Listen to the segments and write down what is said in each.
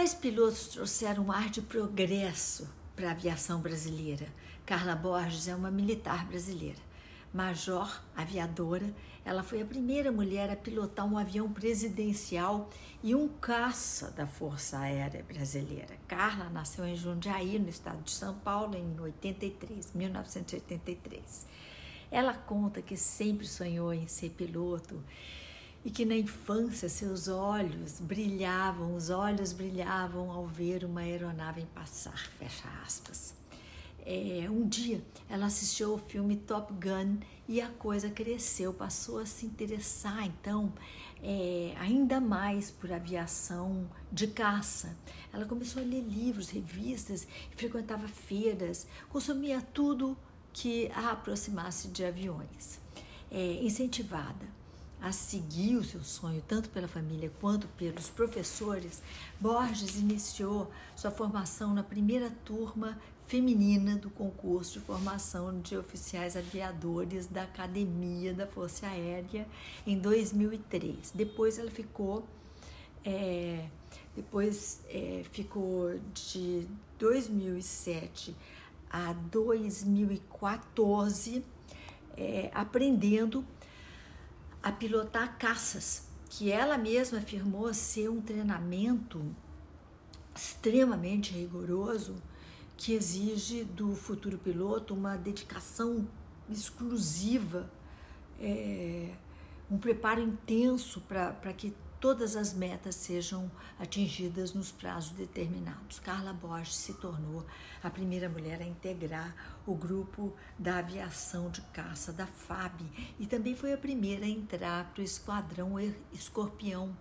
Quais pilotos trouxeram um ar de progresso para a aviação brasileira? Carla Borges é uma militar brasileira. Major aviadora, ela foi a primeira mulher a pilotar um avião presidencial e um caça da Força Aérea Brasileira. Carla nasceu em Jundiaí, no estado de São Paulo, em 83, 1983. Ela conta que sempre sonhou em ser piloto e que na infância seus olhos brilhavam, os olhos brilhavam ao ver uma aeronave passar, fecha aspas. É, um dia ela assistiu ao filme Top Gun e a coisa cresceu, passou a se interessar então é, ainda mais por aviação de caça. Ela começou a ler livros, revistas, frequentava feiras, consumia tudo que a aproximasse de aviões. É, incentivada a seguir o seu sonho, tanto pela família quanto pelos professores, Borges iniciou sua formação na primeira turma feminina do concurso de formação de oficiais aviadores da Academia da Força Aérea em 2003. Depois ela ficou é, depois é, ficou de 2007 a 2014 é, aprendendo a pilotar caças, que ela mesma afirmou ser um treinamento extremamente rigoroso que exige do futuro piloto uma dedicação exclusiva, é, um preparo intenso para que todas as metas sejam atingidas nos prazos determinados. Carla Bosch se tornou a primeira mulher a integrar o grupo da aviação de caça da FAB e também foi a primeira a entrar para o esquadrão Escorpião,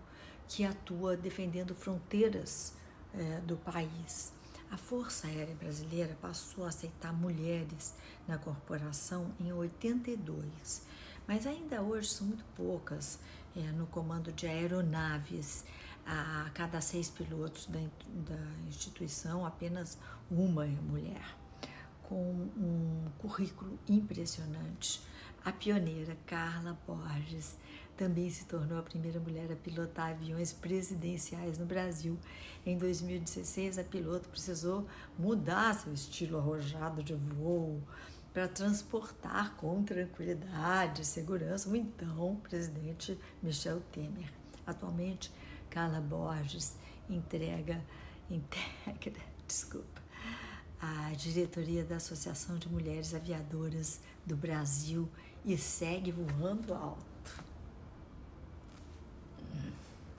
que atua defendendo fronteiras é, do país. A Força Aérea Brasileira passou a aceitar mulheres na corporação em 82, mas ainda hoje são muito poucas é, no comando de aeronaves. A cada seis pilotos da, da instituição, apenas uma é mulher, com um currículo impressionante. A pioneira Carla Borges também se tornou a primeira mulher a pilotar aviões presidenciais no Brasil. Em 2016, a piloto precisou mudar seu estilo arrojado de voo para transportar com tranquilidade e segurança o então presidente Michel Temer. Atualmente, Carla Borges entrega, integra, desculpa, a diretoria da Associação de Mulheres Aviadoras do Brasil e segue voando alto.